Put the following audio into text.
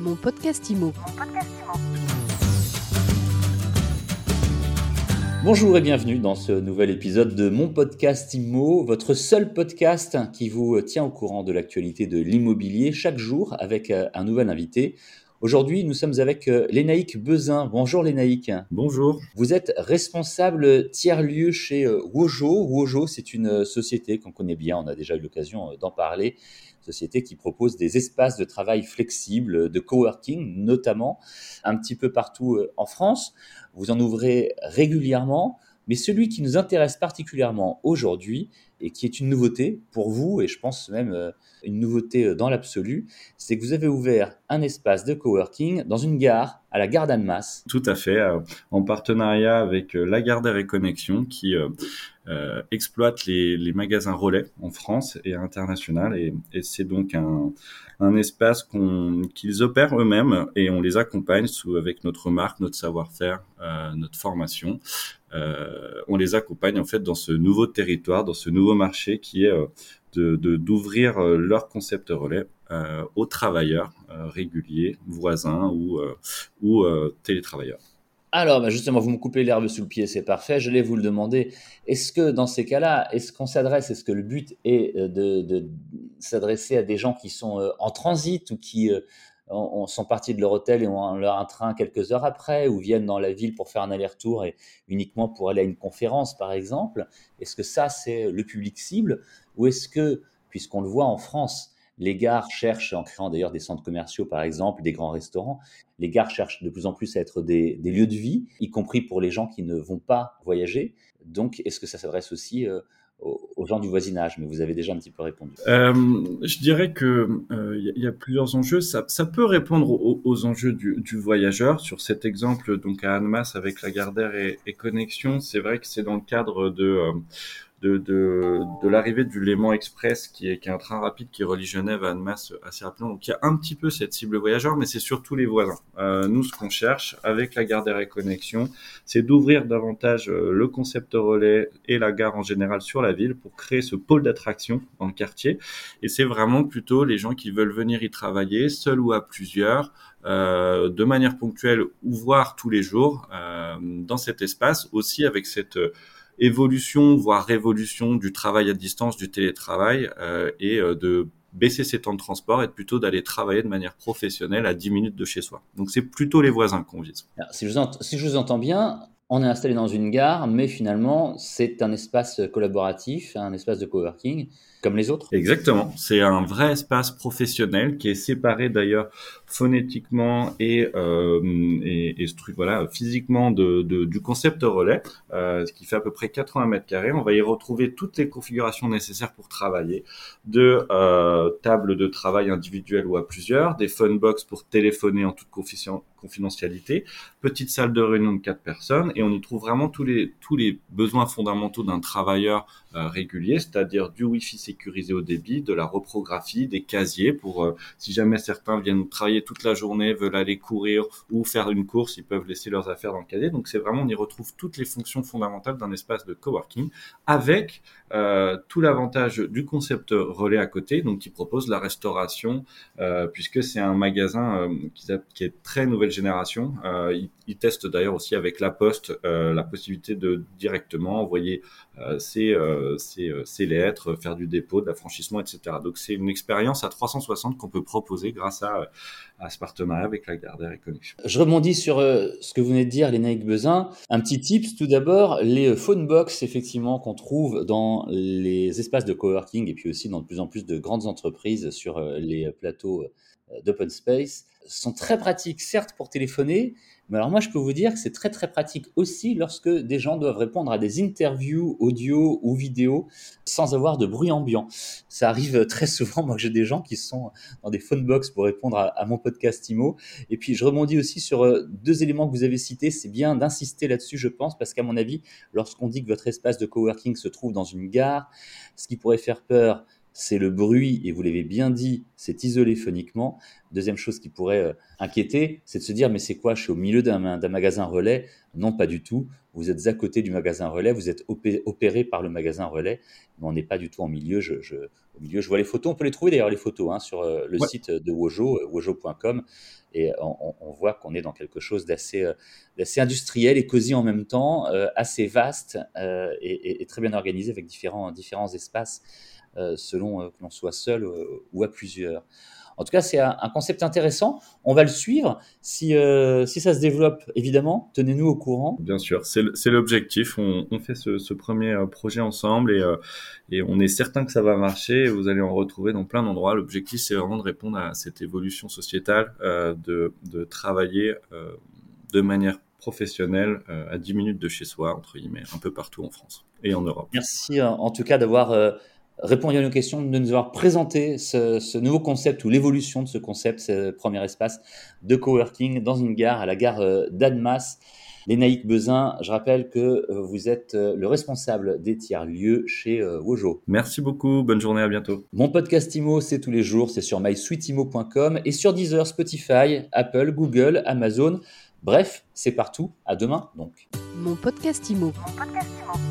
Mon podcast IMO. Bonjour et bienvenue dans ce nouvel épisode de mon podcast IMO, votre seul podcast qui vous tient au courant de l'actualité de l'immobilier chaque jour avec euh, un nouvel invité. Aujourd'hui, nous sommes avec euh, Lénaïque Bezin. Bonjour Lénaïque. Bonjour. Vous êtes responsable tiers-lieu chez euh, Wojo. Wojo, c'est une euh, société qu'on connaît bien, on a déjà eu l'occasion d'en parler. Société qui propose des espaces de travail flexibles, de coworking notamment, un petit peu partout en France. Vous en ouvrez régulièrement, mais celui qui nous intéresse particulièrement aujourd'hui, et qui est une nouveauté pour vous, et je pense même euh, une nouveauté euh, dans l'absolu, c'est que vous avez ouvert un espace de coworking dans une gare, à la gare d'Annemasse. Tout à fait, euh, en partenariat avec Lagardère et Connexion, qui exploite les, magasins relais en France et à l'international. Et, c'est donc un, espace qu'ils opèrent eux-mêmes et on les accompagne avec notre marque, notre savoir-faire, notre formation. on les accompagne en fait dans ce nouveau territoire, dans ce nouveau marché qui est euh, de d'ouvrir euh, leur concept relais euh, aux travailleurs réguliers, voisins ou, télétravailleurs. Alors, bah, justement, vous me coupez l'herbe sous le pied, c'est parfait. Je vais vous le demander. Est-ce que dans ces cas-là, est-ce qu'on s'adresse, est-ce que le but est de s'adresser à des gens qui sont en transit ou qui on, sont partis de leur hôtel et ont leur un train quelques heures après, ou viennent dans la ville pour faire un aller-retour et uniquement pour aller à une conférence, par exemple. Est-ce que ça, c'est le public cible Ou est-ce que, puisqu'on le voit en France, les gares cherchent, en créant d'ailleurs des centres commerciaux par exemple, des grands restaurants, les gares cherchent de plus en plus à être des, lieux de vie, y compris pour les gens qui ne vont pas voyager. Donc, est-ce que ça s'adresse aussi euh, aux, gens du voisinage, mais vous avez déjà un petit peu répondu. Euh, je dirais que il euh, y, a plusieurs enjeux. Ça, ça peut répondre aux, enjeux du, du, voyageur. Sur cet exemple, donc à Annemasse avec la Gardère et, et Connexion, c'est vrai que c'est dans le cadre de euh, de, de, de l'arrivée du Léman Express, qui est, qui est un train rapide qui relie Genève à Annemasse assez rapidement. Donc il y a un petit peu cette cible voyageur, mais c'est surtout les voisins. Euh, nous, ce qu'on cherche avec la gare des Connexion, c'est d'ouvrir davantage euh, le concept relais et la gare en général sur la ville pour créer ce pôle d'attraction dans le quartier. Et c'est vraiment plutôt les gens qui veulent venir y travailler, seuls ou à plusieurs, euh, de manière ponctuelle ou voire tous les jours, euh, dans cet espace, aussi avec cette évolution, voire révolution du travail à distance, du télétravail, euh, et euh, de baisser ses temps de transport et plutôt d'aller travailler de manière professionnelle à 10 minutes de chez soi. Donc c'est plutôt les voisins qu'on vise. si, je vous si je vous entends bien, on est installé dans une gare, mais finalement c'est un espace collaboratif, un espace de coworking comme les autres Exactement. C'est un vrai espace professionnel qui est séparé d'ailleurs phonétiquement et, euh, et, et voilà, physiquement de, du concept relais, euh, ce qui fait à peu près 80 mètres carrés. On va y retrouver toutes les configurations nécessaires pour travailler, de euh, tables de travail individuelles ou à plusieurs, des phone box pour téléphoner en toute confidentialité, petite salle de réunion de quatre personnes, et on y trouve vraiment tous les tous les besoins fondamentaux d'un travailleur régulier, c'est-à-dire du Wi-Fi sécurisé au débit, de la reprographie, des casiers pour euh, si jamais certains viennent travailler toute la journée, veulent aller courir ou faire une course, ils peuvent laisser leurs affaires dans le casier. Donc c'est vraiment, on y retrouve toutes les fonctions fondamentales d'un espace de coworking avec euh, tout l'avantage du concept relais à côté, donc qui propose la restauration, euh, puisque c'est un magasin qui, est très nouvelle génération. Euh, il, teste d'ailleurs aussi avec la Poste la possibilité de directement envoyer ses, ses, ses, lettres, faire du dépôt, de l'affranchissement, etc. Donc c'est une expérience à 360 qu'on peut proposer grâce à, à ce partenariat avec la Gardère et Connexion. Je rebondis sur ce que vous venez de dire, Lénaïque Bezin. Un petit tips tout d'abord, les phone box effectivement qu'on trouve dans les espaces de coworking et puis aussi dans de plus en plus de grandes entreprises sur euh, les plateaux euh, d'open space sont très pratiques, certes pour téléphoner, mais alors moi je peux vous dire que c'est très très pratique aussi lorsque des gens doivent répondre à des interviews audio ou vidéo sans avoir de bruit ambiant. Ça arrive très souvent, moi j'ai des gens qui sont dans des phone box pour répondre à, mon podcast IMO. Et puis je rebondis aussi sur euh, deux éléments que vous avez cités, c'est bien d'insister là-dessus je pense, parce qu'à mon avis, lorsqu'on dit que votre espace de coworking se trouve dans une gare, ce qui pourrait faire peur c'est le bruit, et vous l'avez bien dit, c'est isolé phoniquement. Deuxième chose qui pourrait euh, inquiéter, c'est de se dire, mais c'est quoi, je suis au milieu d'un magasin relais? Non, pas du tout. Vous êtes à côté du magasin relais, vous êtes opéré par le magasin relais, mais on n'est pas du tout en milieu. Je, au milieu, je vois les photos, on peut les trouver d'ailleurs, les photos, hein, sur euh, le site de Wojo, wojo.com, et on, voit qu'on est dans quelque chose d'assez industriel et cosy en même temps, assez vaste et, et, très bien organisé avec différents, différents espaces. Euh, selon euh, que l'on soit seul euh, ou à plusieurs. En tout cas, c'est un, concept intéressant. On va le suivre. Si, si ça se développe, évidemment, tenez-nous au courant. Bien sûr, c'est l'objectif. On, fait ce, premier projet ensemble et, et, on est certain que ça va marcher. Vous allez en retrouver dans plein d'endroits. L'objectif, c'est vraiment de répondre à cette évolution sociétale, de, de, travailler de manière professionnelle à 10 minutes de chez soi, entre guillemets, un peu partout en France et en Europe. Merci en tout cas d'avoir répondre à nos questions, de nous avoir présenté ce, nouveau concept ou l'évolution de ce concept, ce premier espace de coworking dans une gare, à la gare euh, d'Admas. Lénaïque Bezin, je rappelle que euh, vous êtes euh, le responsable des tiers-lieux chez Wojo. Merci beaucoup, bonne journée, à bientôt. Mon podcast IMO, c'est tous les jours, c'est sur mysweetimo.com et sur Deezer, Spotify, Apple, Google, Amazon. Bref, c'est partout. À demain donc. Mon podcast IMO. Mon podcast IMO.